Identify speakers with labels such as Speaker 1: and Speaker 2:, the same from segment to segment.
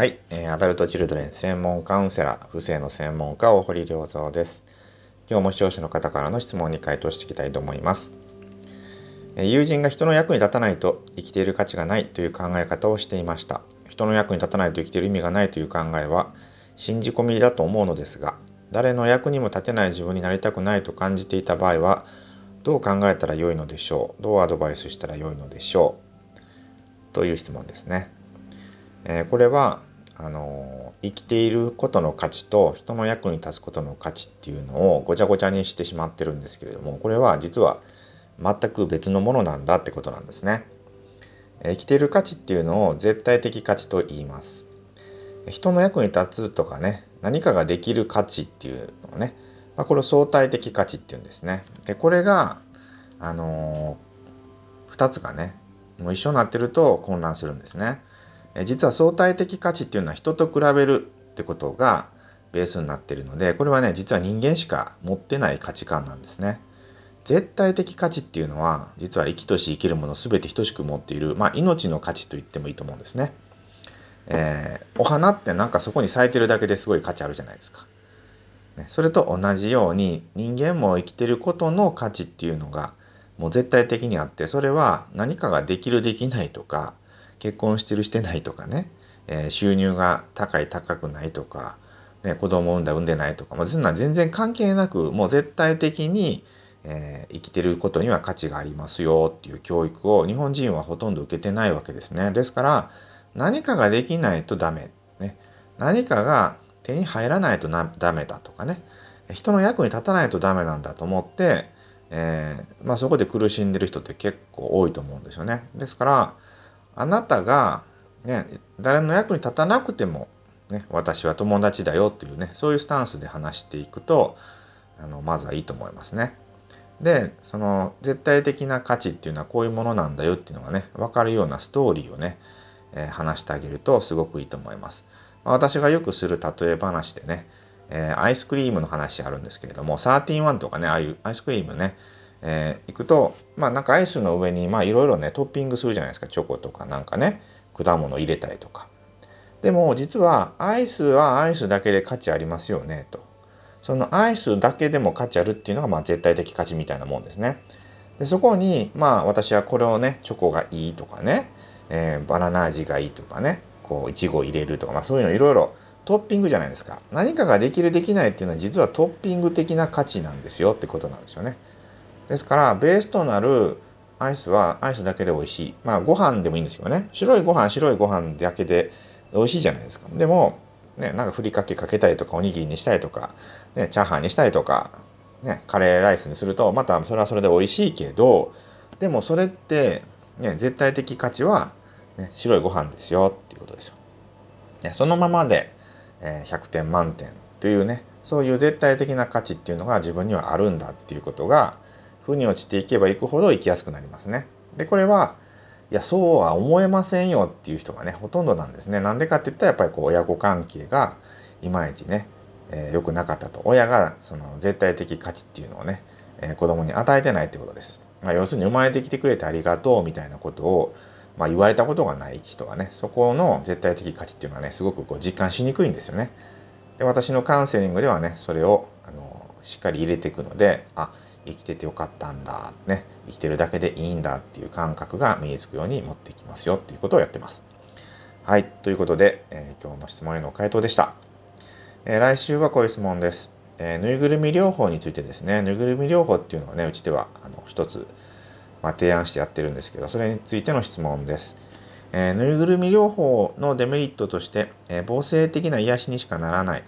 Speaker 1: はい、えー、アダルトチルドレン専門カウンセラー、不正の専門家、大堀良三です。今日も視聴者の方からの質問に回答していきたいと思います。えー、友人が人の役に立たないと生きている価値がないという考え方をしていました。人の役に立たないと生きている意味がないという考えは信じ込みだと思うのですが、誰の役にも立てない自分になりたくないと感じていた場合は、どう考えたらよいのでしょう？どうアドバイスしたらよいのでしょう？という質問ですね。えー、これはあの生きていることの価値と人の役に立つことの価値っていうのをごちゃごちゃにしてしまってるんですけれどもこれは実は全く別のものなんだってことなんですね。生きている価値っていうのを絶対的価値と言います。人の役に立つとかね何かができる価値っていうのをね、まあ、これを相対的価値っていうんですね。でこれがあの、2つがねもう一緒になってると混乱するんですね。実は相対的価値っていうのは人と比べるってことがベースになってるのでこれはね実は人間しか持ってない価値観なんですね。絶対的価値っていうのは実は生きとし生きるもの全て等しく持っている、まあ、命の価値と言ってもいいと思うんですね。えー、お花ってなんかそこに咲いてるだけですごい価値あるじゃないですか。それと同じように人間も生きてることの価値っていうのがもう絶対的にあってそれは何かができるできないとか結婚してるしてないとかね、えー、収入が高い高くないとか、ね、子供産んだ産んでないとか、まあ、そんな全然関係なくもう絶対的に、えー、生きてることには価値がありますよっていう教育を日本人はほとんど受けてないわけですね。ですから何かができないとダメ、ね、何かが手に入らないとダメだとかね人の役に立たないとダメなんだと思って、えー、まあ、そこで苦しんでる人って結構多いと思うんですよね。ですからあなたが、ね、誰の役に立たなくても、ね、私は友達だよっていうね、そういうスタンスで話していくと、あのまずはいいと思いますね。で、その絶対的な価値っていうのはこういうものなんだよっていうのがね、分かるようなストーリーをね、えー、話してあげるとすごくいいと思います。私がよくする例え話でね、えー、アイスクリームの話あるんですけれども、13-1とかね、ああいうアイスクリームね、えー、行くと、まあなんかアイスの上にまあいろいろねトッピングするじゃないですか。チョコとかなんかね、果物入れたりとか。でも実はアイスはアイスだけで価値ありますよねと。そのアイスだけでも価値あるっていうのがまあ絶対的価値みたいなもんですね。でそこにまあ私はこれをね、チョコがいいとかね、えー、バナナ味がいいとかね、こういちご入れるとか、まあそういうのいろいろトッピングじゃないですか。何かができるできないっていうのは実はトッピング的な価値なんですよってことなんですよね。ですから、ベースとなるアイスはアイスだけで美味しい。まあ、ご飯でもいいんですけどね。白いご飯、白いご飯だけで美味しいじゃないですか。でも、ね、なんかふりかけかけたりとか、おにぎりにしたりとか、ね、チャーハンにしたりとか、ね、カレーライスにすると、またそれはそれで美味しいけど、でもそれって、ね、絶対的価値は、ね、白いご飯ですよっていうことですよ。ね、そのままで、え、100点満点というね、そういう絶対的な価値っていうのが自分にはあるんだっていうことが、負に落ちていけばいくほど生きやすくなりますね。で、これは、いや、そうは思えませんよっていう人がね、ほとんどなんですね。なんでかって言ったら、やっぱりこう親子関係がいまいちね、えー、良くなかったと。親がその絶対的価値っていうのをね、えー、子供に与えてないってことです。まあ、要するに生まれてきてくれてありがとうみたいなことを、まあ、言われたことがない人はね、そこの絶対的価値っていうのはね、すごくこう実感しにくいんですよね。で、私のカウンセリングではね、それをあのしっかり入れていくので、あ、生きててよかったんだ、ね、生きてるだけでいいんだっていう感覚が身につくように持っていきますよっていうことをやってます。はい、ということで、えー、今日の質問への回答でした。えー、来週はこういう質問です。えー、ぬいぐるみ療法についてですね、ぬいぐるみ療法っていうのはね、うちではあの一つ、まあ、提案してやってるんですけど、それについての質問です。えぬいぐるみ療法のデメリットとして、え防静的な癒しにしかならない、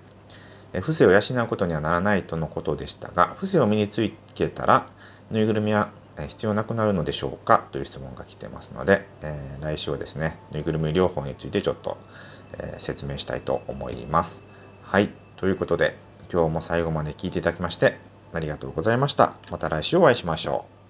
Speaker 1: 伏せを養うことにはならないとのことでしたが、伏せを身につけたら、ぬいぐるみは必要なくなるのでしょうか？という質問が来てますので、えー、来週はですね、ぬいぐるみ療法についてちょっと、えー、説明したいと思います。はい。ということで、今日も最後まで聞いていただきまして、ありがとうございました。また来週お会いしましょう。